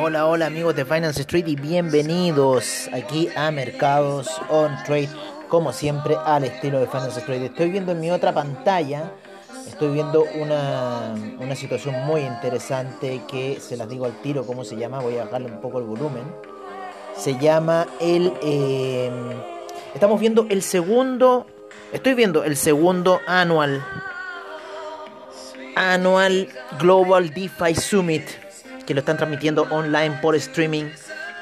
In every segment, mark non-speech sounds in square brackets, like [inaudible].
Hola, hola, amigos de Finance Street y bienvenidos aquí a Mercados on Trade, como siempre al estilo de Finance Street. Estoy viendo en mi otra pantalla, estoy viendo una, una situación muy interesante que se las digo al tiro cómo se llama, voy a bajarle un poco el volumen. Se llama el... Eh, estamos viendo el segundo, estoy viendo el segundo anual, anual Global DeFi Summit que lo están transmitiendo online por streaming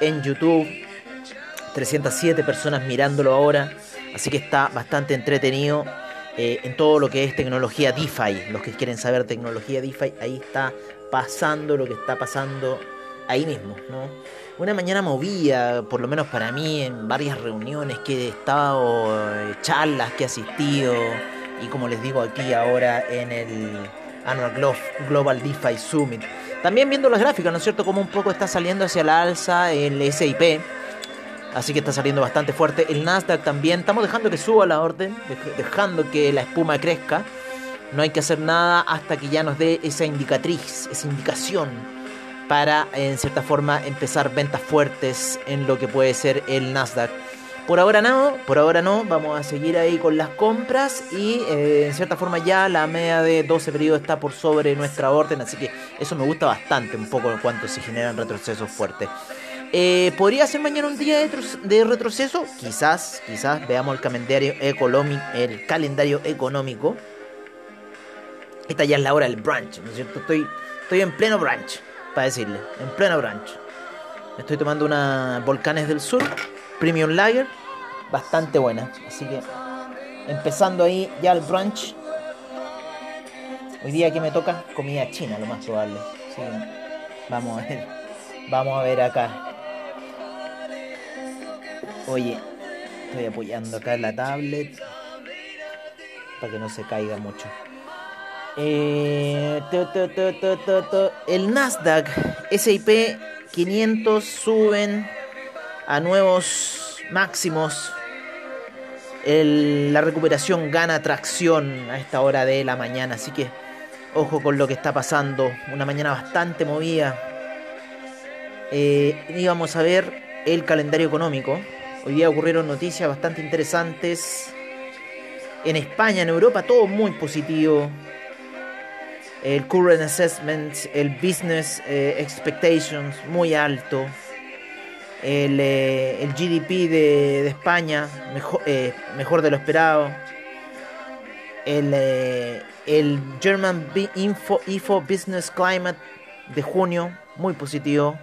en YouTube. 307 personas mirándolo ahora, así que está bastante entretenido eh, en todo lo que es tecnología DeFi. Los que quieren saber tecnología DeFi, ahí está pasando lo que está pasando ahí mismo, ¿no? Una mañana movía, por lo menos para mí, en varias reuniones que he estado, eh, charlas que he asistido, y como les digo aquí ahora en el Annual Global DeFi Summit. También viendo las gráficas, ¿no es cierto? Como un poco está saliendo hacia la alza el SIP. Así que está saliendo bastante fuerte. El Nasdaq también. Estamos dejando que suba la orden. Dejando que la espuma crezca. No hay que hacer nada hasta que ya nos dé esa indicatriz, esa indicación. Para, en cierta forma, empezar ventas fuertes en lo que puede ser el Nasdaq. Por ahora no, por ahora no, vamos a seguir ahí con las compras y eh, en cierta forma ya la media de 12 periodos está por sobre nuestra orden, así que eso me gusta bastante un poco en cuanto se generan retrocesos fuertes. Eh, ¿Podría ser mañana un día de, retroceso? Quizás, quizás veamos el calendario económico, el calendario económico. Esta ya es la hora del brunch, ¿no es cierto? Estoy, estoy en pleno brunch, para decirle, en pleno brunch. Estoy tomando una Volcanes del Sur Premium Lager, bastante buena. Así que empezando ahí ya el brunch. Hoy día que me toca comida china, lo más probable. vamos a ver. Vamos a ver acá. Oye, estoy apoyando acá la tablet para que no se caiga mucho. Eh, el Nasdaq SIP 500 suben a nuevos máximos. la recuperación gana tracción a esta hora de la mañana, así que ojo con lo que está pasando. Una mañana bastante movida. Eh, y vamos a ver el calendario económico. Hoy día ocurrieron noticias bastante interesantes. En España, en Europa, todo muy positivo. El current assessment, el business eh, expectations muy alto el, eh, el GDP de, España, mejor, eh, mejor, de lo esperado. El, eh, el German Info, Info Business Climate de junio, muy positivo.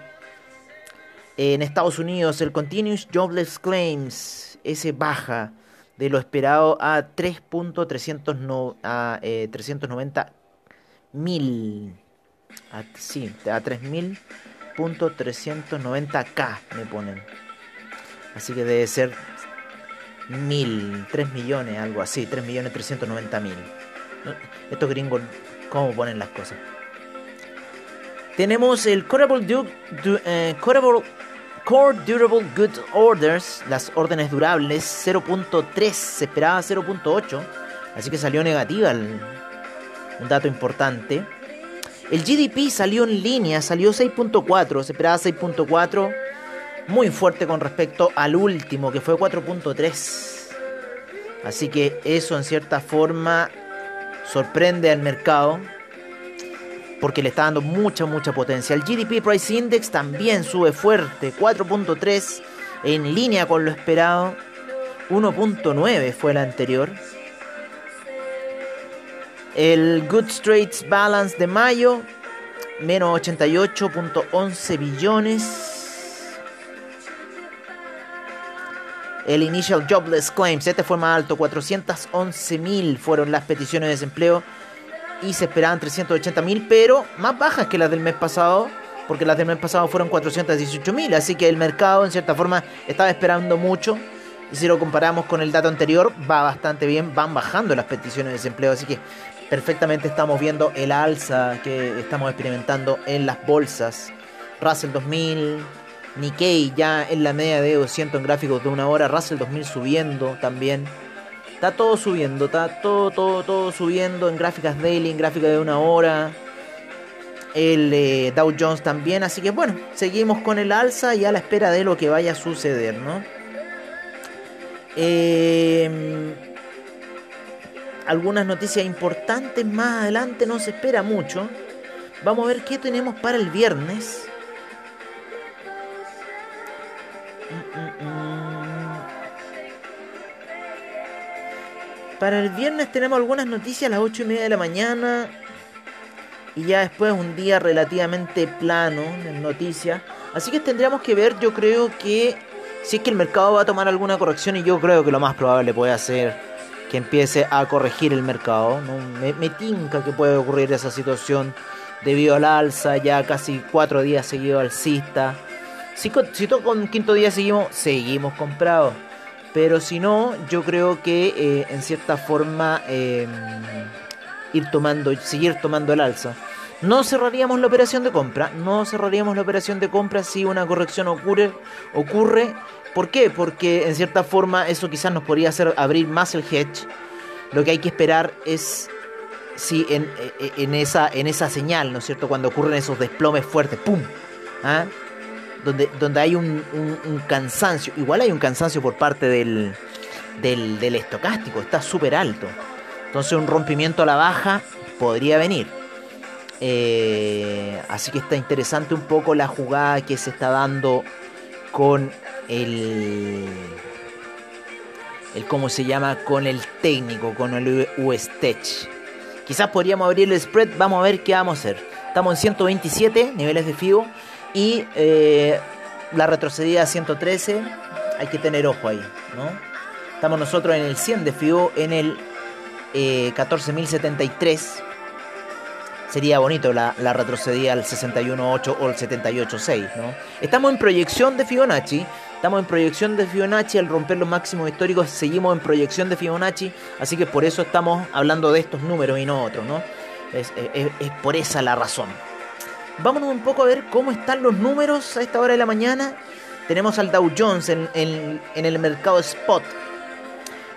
En Estados Unidos, el Continuous Jobless Claims, ese baja de lo esperado a 3.390 mil. sí, a 3.000 390k me ponen. Así que debe ser mil, 3 millones, algo así, 3 millones 390 mil. Estos gringos, ¿cómo ponen las cosas? Tenemos el Durable, eh, Core Durable Goods Orders, las órdenes durables, 0.3, se esperaba 0.8, así que salió negativa, un dato importante. El GDP salió en línea, salió 6.4, se esperaba 6.4, muy fuerte con respecto al último, que fue 4.3. Así que eso en cierta forma sorprende al mercado porque le está dando mucha, mucha potencia. El GDP Price Index también sube fuerte, 4.3 en línea con lo esperado. 1.9 fue el anterior. El Goods Trades Balance de mayo, menos 88.11 billones. El Initial Jobless Claims, este fue más alto, 411 mil fueron las peticiones de desempleo y se esperaban 380 mil, pero más bajas que las del mes pasado, porque las del mes pasado fueron 418 mil, así que el mercado en cierta forma estaba esperando mucho. Y si lo comparamos con el dato anterior, va bastante bien, van bajando las peticiones de desempleo, así que perfectamente estamos viendo el alza que estamos experimentando en las bolsas. Russell 2000, Nikkei ya en la media de 200 en gráficos de una hora, Russell 2000 subiendo también. Está todo subiendo, está todo, todo, todo subiendo en gráficas daily, en gráficas de una hora. el eh, Dow Jones también, así que bueno, seguimos con el alza y a la espera de lo que vaya a suceder, ¿no? Em, algunas noticias importantes más adelante, no se espera mucho. Vamos a ver qué tenemos para el viernes. Mm, mm, mm. Para el viernes tenemos algunas noticias a las 8 y media de la mañana y ya después un día relativamente plano en noticias. Así que tendríamos que ver, yo creo que si es que el mercado va a tomar alguna corrección y yo creo que lo más probable puede ser que empiece a corregir el mercado. Me, me tinca que puede ocurrir esa situación debido al alza, ya casi cuatro días seguidos alcista. Si, si todo con quinto día seguimos, seguimos comprados. Pero si no, yo creo que eh, en cierta forma... Em, ir tomando, seguir tomando el alza. No cerraríamos la operación de compra, no cerraríamos la operación de compra si una corrección ocurre, ocurre. ¿Por qué? Porque en cierta forma eso quizás nos podría hacer abrir más el hedge. Lo que hay que esperar es si en, en, esa, en esa señal, ¿no es cierto? Cuando ocurren esos desplomes fuertes, ¡pum! ¿Ah? Donde, donde hay un, un, cansancio, igual hay un cansancio por parte del, del, del estocástico, está súper alto. Entonces un rompimiento a la baja podría venir. Eh, así que está interesante un poco la jugada que se está dando con el, el cómo se llama con el técnico, con el USTech. Quizás podríamos abrir el spread, vamos a ver qué vamos a hacer. Estamos en 127 niveles de FIBO y eh, la retrocedida a 113, hay que tener ojo ahí, ¿no? Estamos nosotros en el 100 de FIBO, en el 14.073. Sería bonito la, retrocedida al 61.8 o al 78.6, ¿no? Estamos en proyección de Fibonacci. Estamos en proyección de Fibonacci. Al romper los máximos históricos, seguimos en proyección de Fibonacci. Así que por eso estamos hablando de estos números y no otros, ¿no? Es, por esa la razón. Vámonos un poco a ver cómo están los números a esta hora de la mañana. Tenemos al Dow Jones en el mercado spot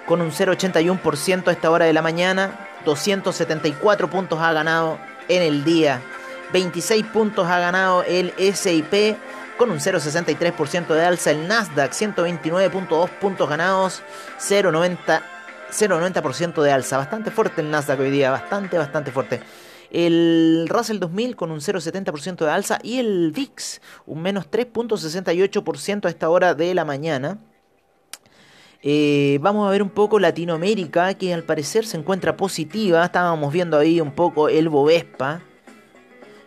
con un 0,81% a esta hora de la mañana. 274 puntos ha ganado en el día. 26 puntos ha ganado el SIP con un 0,63% de alza. El Nasdaq 129.2 puntos ganados. 0,90%. 0,90% de alza, bastante fuerte el Nasdaq hoy día, bastante, bastante fuerte. El Russell 2000 con un 0,70% de alza y el VIX un menos 3.68% a esta hora de la mañana. Eh, vamos a ver un poco Latinoamérica, que al parecer se encuentra positiva. Estábamos viendo ahí un poco el Bovespa.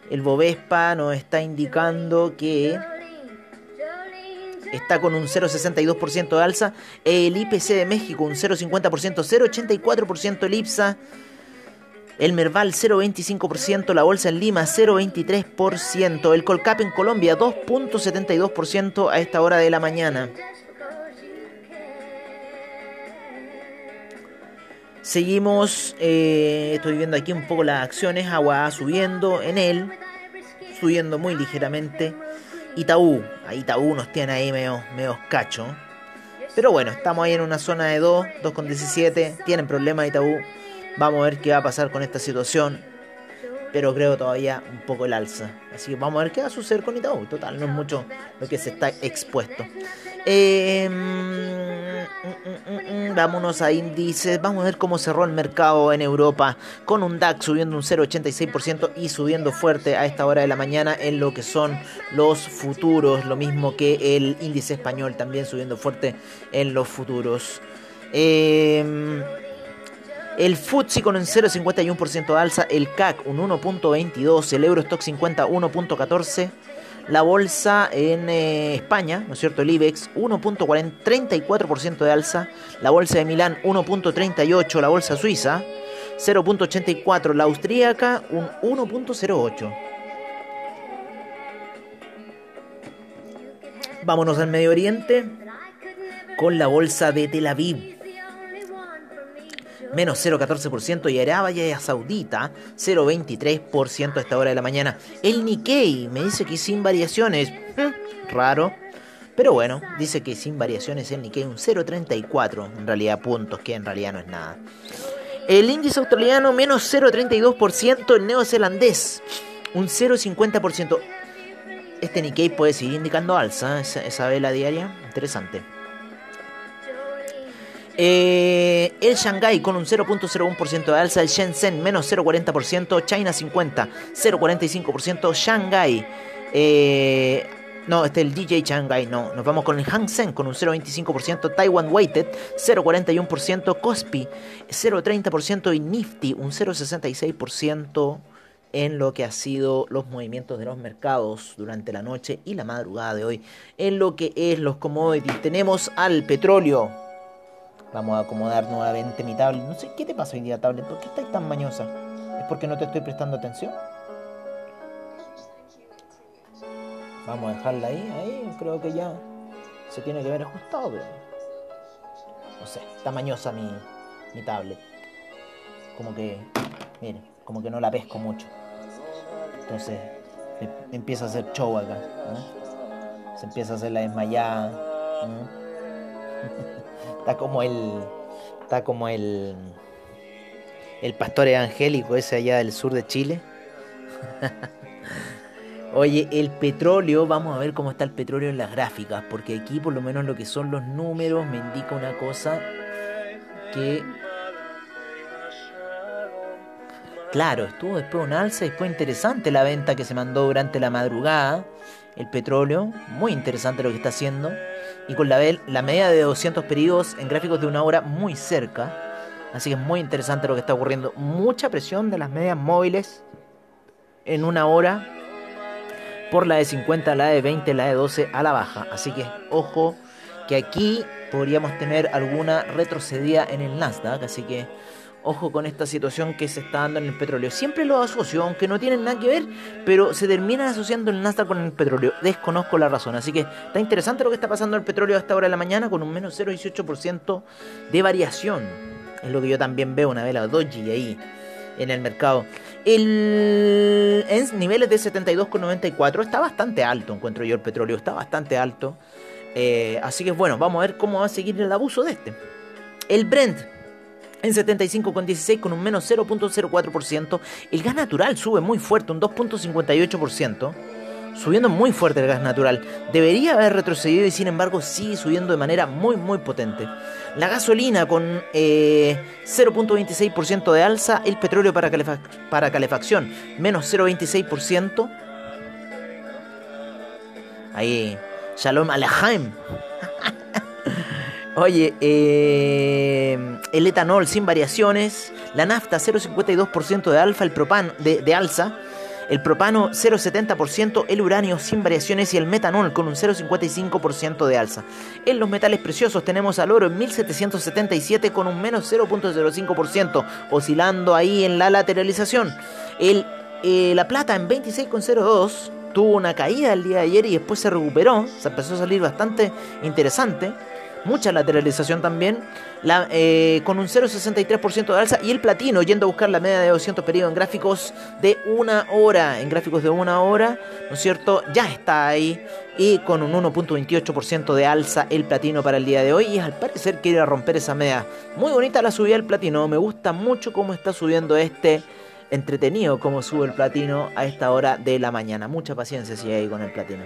El Bovespa nos está indicando que está con un 0,62% de alza. El IPC de México un 0,50%, 0,84% el IPSA. El Merval 0,25%, la Bolsa en Lima 0,23%, el Colcap en Colombia 2,72% a esta hora de la mañana. Seguimos, eh, estoy viendo aquí un poco las acciones, agua subiendo en él, subiendo muy ligeramente. Itaú, ahí Itaú nos tiene ahí medio, medio cacho. Pero bueno, estamos ahí en una zona de 2, 2,17, tienen problemas Itaú. Vamos a ver qué va a pasar con esta situación. Pero creo todavía un poco el alza. Así que vamos a ver qué va a suceder con Itaú. Total, no es mucho lo que se está expuesto. Eh, vámonos a índices. Vamos a ver cómo cerró el mercado en Europa. Con un DAX subiendo un 0,86% y subiendo fuerte a esta hora de la mañana en lo que son los futuros. Lo mismo que el índice español también subiendo fuerte en los futuros. Eh, el FTSE con un 0,51% de alza, el CAC un 1.22, el Eurostock 50 1.14, la bolsa en eh, España, ¿no es cierto? El IBEX 1.34% de alza, la bolsa de Milán 1.38, la bolsa suiza 0.84, la austríaca un 1.08. Vámonos al Medio Oriente con la bolsa de Tel Aviv menos 0,14% y Arabia Saudita 0,23% a esta hora de la mañana. El Nikkei me dice que sin variaciones, hm, raro, pero bueno, dice que sin variaciones el Nikkei un 0,34 en realidad puntos, que en realidad no es nada. El índice australiano menos 0,32%, el neozelandés un 0,50%. Este Nikkei puede seguir indicando alza, esa vela diaria, interesante. Eh, el Shanghai con un 0.01% de alza, el Shenzhen menos 0.40%, China 50, 0.45%, Shanghai, eh, no, este es el DJ Shanghai, no, nos vamos con el Hang Seng con un 0.25%, Taiwan Weighted 0.41%, Kospi 0.30% y Nifty un 0.66% en lo que ha sido los movimientos de los mercados durante la noche y la madrugada de hoy. En lo que es los commodities, tenemos al petróleo Vamos a acomodar nuevamente mi tablet. No sé, ¿qué te pasa hoy día, tablet? ¿Por qué estás tan mañosa? ¿Es porque no te estoy prestando atención? Vamos a dejarla ahí, ahí. Creo que ya se tiene que ver ajustado, pero... No sé, está mañosa mi, mi tablet. Como que, miren, como que no la pesco mucho. Entonces, empieza a hacer show acá. Se empieza a hacer la desmayada. [laughs] Está como el. Está como el. El pastor evangélico ese allá del sur de Chile. [laughs] Oye, el petróleo, vamos a ver cómo está el petróleo en las gráficas, porque aquí por lo menos lo que son los números me indica una cosa que... Claro, estuvo después un alza, después interesante la venta que se mandó durante la madrugada, el petróleo, muy interesante lo que está haciendo y con la, la media de 200 periodos en gráficos de una hora muy cerca. Así que es muy interesante lo que está ocurriendo. Mucha presión de las medias móviles en una hora por la de 50, la de 20, la de 12 a la baja. Así que ojo que aquí podríamos tener alguna retrocedida en el Nasdaq. Así que Ojo con esta situación que se está dando en el petróleo. Siempre lo asocio, aunque no tienen nada que ver, pero se terminan asociando el Nasdaq con el petróleo. Desconozco la razón. Así que está interesante lo que está pasando en el petróleo a esta hora de la mañana con un menos 0,18% de variación. Es lo que yo también veo, una vela doji ahí en el mercado. El, en niveles de 72,94 está bastante alto, encuentro yo el petróleo, está bastante alto. Eh, así que bueno, vamos a ver cómo va a seguir el abuso de este. El Brent en 75,16 con un menos 0.04%. El gas natural sube muy fuerte, un 2.58%. Subiendo muy fuerte el gas natural. Debería haber retrocedido y sin embargo sigue subiendo de manera muy muy potente. La gasolina con 0.26% eh, de alza. El petróleo para, para calefacción menos 0.26%. Ahí, Shalom Alejaim. [laughs] Oye, eh, el etanol sin variaciones, la nafta 0,52% de alfa, el propano de, alza, el propano 0,70%, el uranio sin variaciones y el metanol con un 0,55% de alza. En los metales preciosos tenemos al oro en 1777 con un menos 0,05%, oscilando ahí en la lateralización. El, eh, la plata en 26,02 tuvo una caída el día de ayer y después se recuperó, se empezó a salir bastante interesante mucha lateralización también, eh, con un 0,63% de alza y el platino yendo a buscar la media de 200 periodos en gráficos de una hora, en gráficos de una hora, ¿no es cierto? Ya está ahí y con un 1.28% de alza el platino para el día de hoy y al parecer quiere romper esa media. Muy bonita la subida del platino, me gusta mucho cómo está subiendo este entretenido cómo sube el platino a esta hora de la mañana. Mucha paciencia si hay con el platino.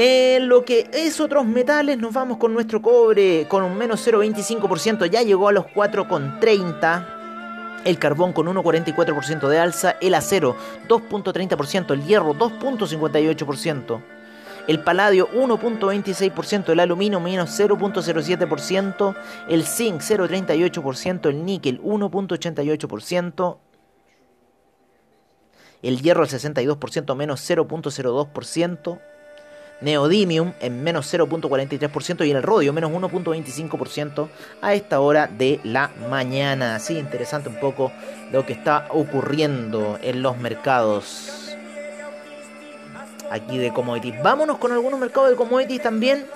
En lo que es otros metales, nos vamos con nuestro cobre con un menos 0,25%, ya llegó a los 4,30%. El carbón con 1,44% de alza, el acero 2,30%, el hierro 2,58%, el paladio 1,26%, el aluminio menos 0,07%, el zinc 0,38%, el níquel 1,88%, el hierro al 62% menos 0,02%, neodymium en menos 0.43% y el rodio menos 1.25% a esta hora de la mañana. Así interesante un poco lo que está ocurriendo en los mercados aquí de commodities. Vámonos con algunos mercados de commodities también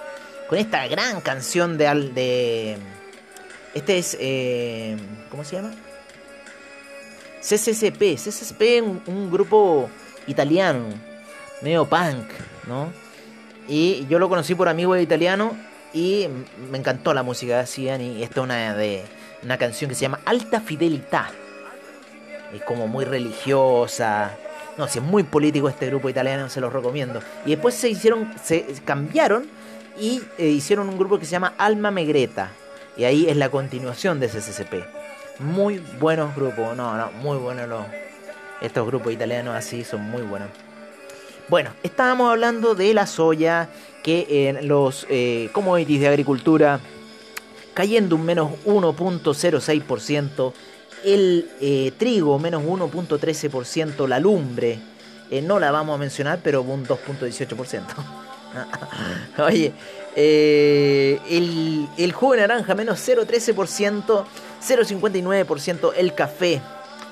con esta gran canción de... de este es... Eh, ¿Cómo se llama? CCCP. CCCP un, un grupo italiano, medio punk, ¿no? Y yo lo conocí por amigos italiano y me encantó la música que hacían y esta es una, de, una canción que se llama Alta Fidelidad. es como muy religiosa. No, si es muy político este grupo italiano, se los recomiendo. Y después se hicieron, se cambiaron y eh, hicieron un grupo que se llama Alma Megreta. Y ahí es la continuación de CCCP. Muy buenos grupos, no, no, muy buenos estos grupos italianos así son muy buenos. Bueno, estábamos hablando de la soya, que en los eh, commodities de agricultura cayendo un menos 1.06%, el eh, trigo menos 1.13%, la lumbre, eh, no la vamos a mencionar, pero un 2.18%. [laughs] Oye, el, el jugo de naranja menos 0.13%, 0.59%, el café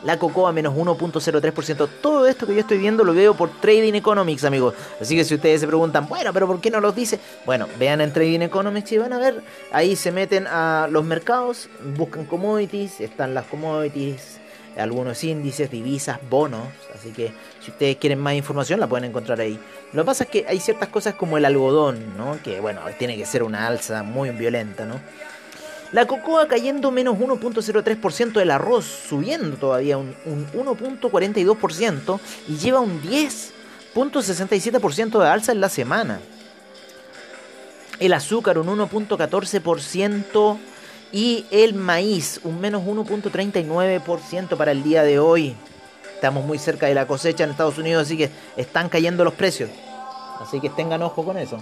la cocoa menos 1.03%. Todo esto que yo estoy viendo lo veo por Trading Economics, amigos. Así que si ustedes se preguntan, bueno, pero ¿por qué no los dice? Bueno, vean en Trading Economics y van a ver. Ahí se meten a los mercados, buscan commodities, están las commodities, algunos índices, divisas, bonos. Así que si ustedes quieren más información la pueden encontrar ahí. Lo que pasa es que hay ciertas cosas como el algodón, ¿no? Que bueno, tiene que ser una alza muy violenta, ¿no? La cocoa cayendo menos 1.03%, el arroz subiendo todavía un, 1.42% y lleva un 10.67% de alza en la semana. El azúcar un 1.14% y el maíz un menos 1.39% para el día de hoy. Estamos muy cerca de la cosecha en Estados Unidos, así que están cayendo los precios. Así que tengan ojo con eso.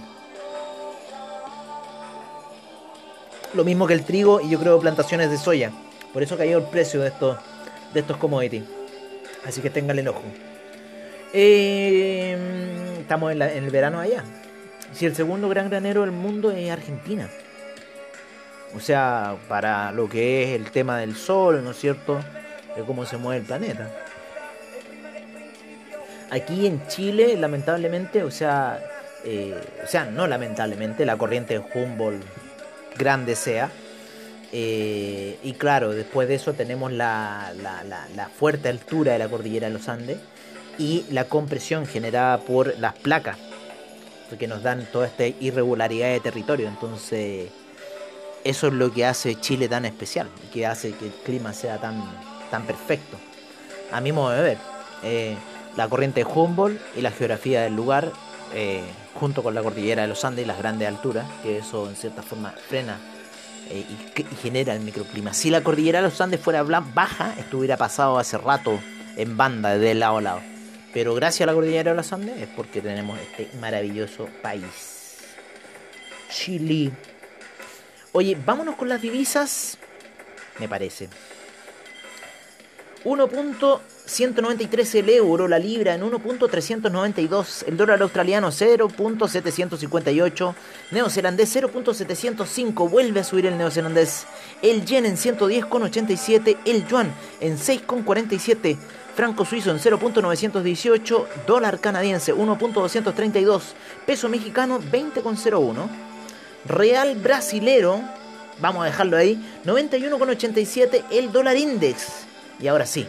Lo mismo que el trigo y yo creo plantaciones de soya. Por eso cayó el precio de estos, de estos commodities. Así que tenganle el ojo. Eh, estamos en, el verano allá. Si el segundo gran granero del mundo es Argentina. O sea, para lo que es el tema del sol, ¿no es cierto? De cómo se mueve el planeta. Aquí en Chile, lamentablemente, o sea, eh, o sea, no lamentablemente, la corriente de Humboldt grande sea. Eh, y claro, después de eso tenemos la, fuerte altura de la cordillera de los Andes y la compresión generada por las placas, que nos dan toda esta irregularidad de territorio. Entonces, eso es lo que hace Chile tan especial que hace que el clima sea tan, tan perfecto. A mi modo de ver, eh, la corriente de Humboldt y la geografía del lugar eh, junto con la cordillera de los Andes y las grandes alturas, que eso en cierta forma frena eh, y, genera el microclima. Si la cordillera de los Andes fuera baja, estuviera pasado hace rato en banda de lado a lado. Pero gracias a la cordillera de los Andes es porque tenemos este maravilloso país. Chile. Oye, vámonos con las divisas. Me parece. 1.193 el euro, la libra en 1.392, el dólar australiano 0.758, neozelandés 0.705, vuelve a subir el neozelandés, el yen en 110.87, el yuan en 6.47, franco suizo en 0.918, dólar canadiense 1.232, peso mexicano 20.01, real brasilero, vamos a dejarlo ahí, 91.87, el dólar index y ahora sí,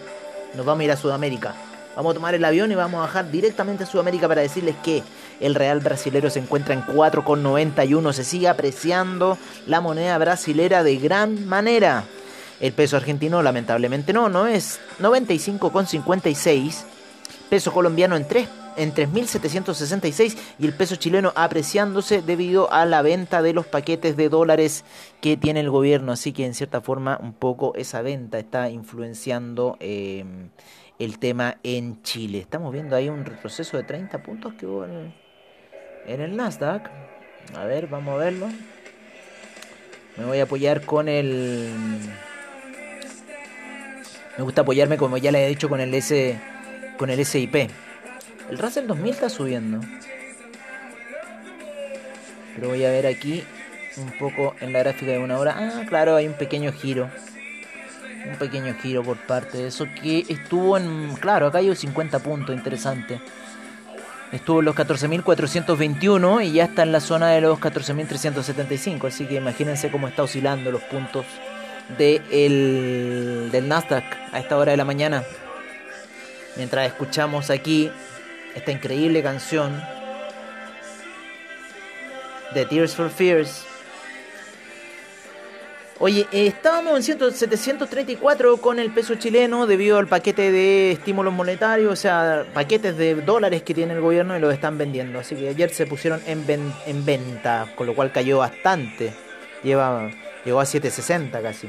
nos vamos a ir a Sudamérica. Vamos a tomar el avión y vamos a bajar directamente a Sudamérica para decirles que el real brasilero se encuentra en 4,91. Se sigue apreciando la moneda brasilera de gran manera. El peso argentino lamentablemente no, no es 95,56. Peso colombiano en 3 en 3.766 y el peso chileno apreciándose debido a la venta de los paquetes de dólares que tiene el gobierno. Así que en cierta forma un poco esa venta está influenciando eh, el tema en Chile. Estamos viendo ahí un retroceso de 30 puntos que hubo en el, Nasdaq. A ver, vamos a verlo. Me voy a apoyar con el... Me gusta apoyarme como ya le he dicho con el S con el SIP. El Russell 2000 está subiendo. Pero voy a ver aquí un poco en la gráfica de una hora. Ah, claro, hay un pequeño giro. Un pequeño giro por parte de eso que estuvo en... Claro, acá hay un 50 puntos, interesante. Estuvo en los 14.421 y ya está en la zona de los 14.375. Así que imagínense cómo está oscilando los puntos de del Nasdaq a esta hora de la mañana. Mientras escuchamos aquí esta increíble canción de Tears for Fears. Oye, eh, estábamos en 734 con el peso chileno debido al paquete de estímulos monetarios, o sea, paquetes de dólares que tiene el gobierno y los están vendiendo. Así que ayer se pusieron en, en venta, con lo cual cayó bastante. Lleva, llegó a 760 casi.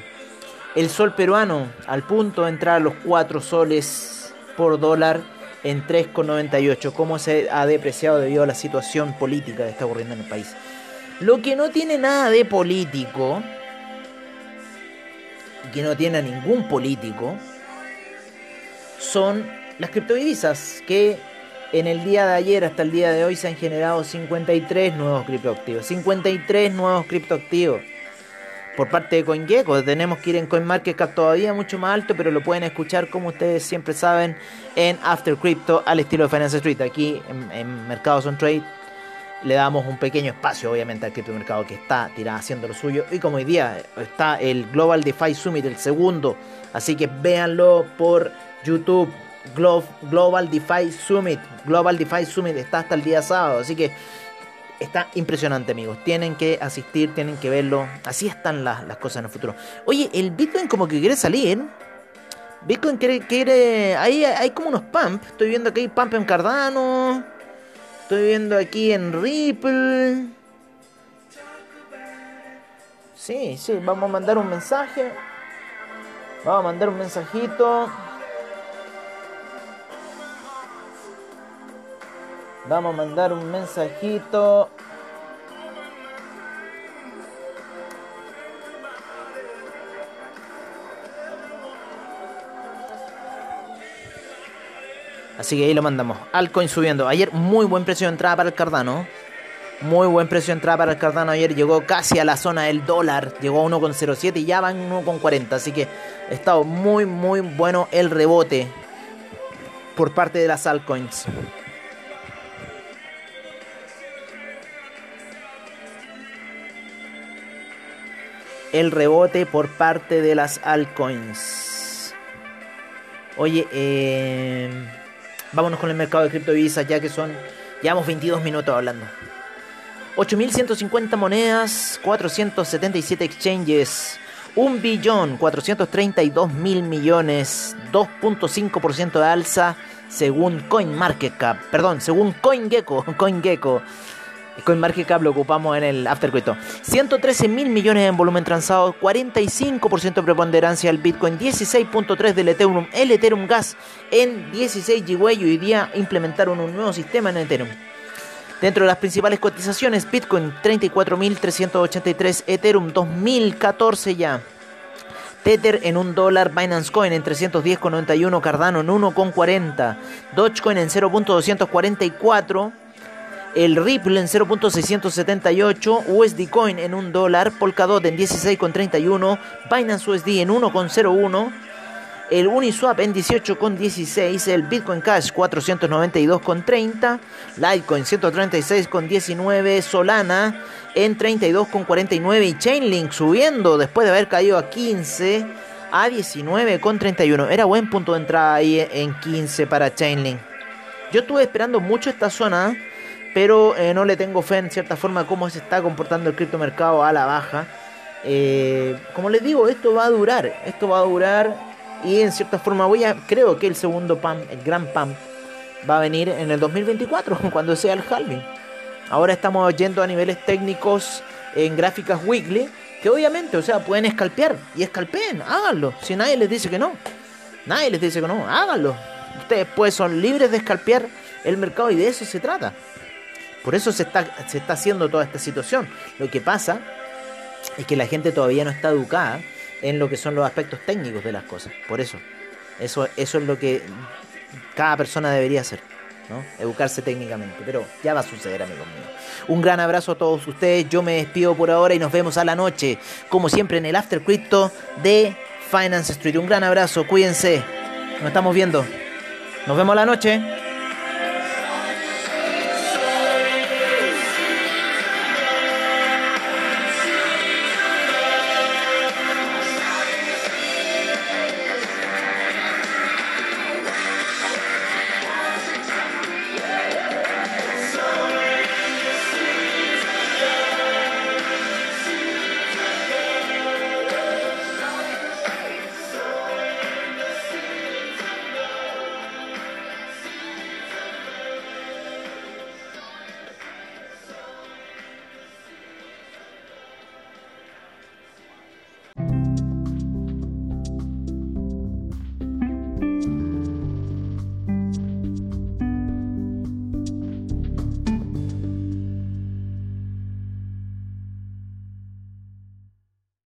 El sol peruano al punto de entrar a los 4 soles por dólar en 3,98. Cómo se ha depreciado debido a la situación política que está ocurriendo en el país. Lo que no tiene nada de político que no tiene a ningún político, son las criptodivisas, que en el día de ayer hasta el día de hoy se han generado 53 nuevos criptoactivos. 53 nuevos criptoactivos. Por parte de CoinGecko, tenemos que ir en CoinMarketCap todavía mucho más alto, pero lo pueden escuchar como ustedes siempre saben en After Crypto al estilo de Finance Street, aquí en, Mercados on Trade le damos un pequeño espacio, obviamente, al criptomercado que está tirado haciendo lo suyo. Y como hoy día está el Global DeFi Summit, el segundo, así que véanlo por YouTube. Global DeFi Summit. Global DeFi Summit está hasta el día sábado, así que está impresionante, amigos. Tienen que asistir, tienen que verlo. Así están las, cosas en el futuro. Oye, el Bitcoin como que quiere salir. Bitcoin quiere, quiere ahí hay como unos pump. Estoy viendo hay pump en Cardano. Estoy viendo aquí en Ripple. Sí, sí, vamos a mandar un mensaje. Vamos a mandar un mensajito. Vamos a mandar un mensajito. Así que ahí lo mandamos. Alcoin subiendo. Ayer muy buen precio de entrada para el Cardano. Muy buen precio de entrada para el Cardano. Ayer llegó casi a la zona del dólar. Llegó a 1,07 y ya va en 1,40. Así que ha estado muy, muy bueno el rebote por parte de las altcoins. El rebote por parte de las altcoins. Oye, eh... Vámonos con el mercado de criptodivisas ya que son... Llevamos 22 minutos hablando. 8.150 monedas, 477 exchanges, 1 billón 432 mil millones, 2.5% de alza según CoinMarketCap, perdón, según CoinGecko, [laughs] CoinGecko. CoinMarketCap lo ocupamos en el After 113 mil millones en volumen transado, 45% de preponderancia del Bitcoin, 16.3 del Ethereum, el Ethereum Gas en 16 GB y hoy día implementaron un nuevo sistema en Ethereum. Dentro de las principales cotizaciones, Bitcoin 34.383, Ethereum 2014 ya. Tether en 1 dólar, Binance Coin en 310,91, Cardano en 1,40, Dogecoin en 0.244, el Ripple en 0.678, USD Coin en 1 dólar, Polkadot en 16.31, Binance USD en 1.01, el Uniswap en 18.16, el Bitcoin Cash 492.30, Litecoin 136.19, Solana en 32.49 y Chainlink subiendo después de haber caído a 15 a 19.31. Era buen punto de entrada ahí en 15 para Chainlink. Yo estuve esperando mucho esta zona pero eh, no le tengo fe en cierta forma cómo se está comportando el criptomercado a la baja. Eh, como les digo, esto va a durar, esto va a durar y en cierta forma voy a, creo que el segundo PAM, el gran PAM, va a venir en el 2024, [laughs] cuando sea el halving. Ahora estamos yendo a niveles técnicos en gráficas weekly, que obviamente, o sea, pueden escalpear y escalpeen, háganlo, si nadie les dice que no. Nadie les dice que no, háganlo. Ustedes pues son libres de escalpear el mercado y de eso se trata. Por eso se está, se está haciendo toda esta situación. Lo que pasa es que la gente todavía no está educada en lo que son los aspectos técnicos de las cosas. Por eso. Eso, eso es lo que cada persona debería hacer. ¿no? Educarse técnicamente. Pero ya va a suceder, amigos míos. Un gran abrazo a todos ustedes. Yo me despido por ahora y nos vemos a la noche. Como siempre en el After Crypto de Finance Street. Un gran abrazo. Cuídense. Nos estamos viendo. Nos vemos a la noche.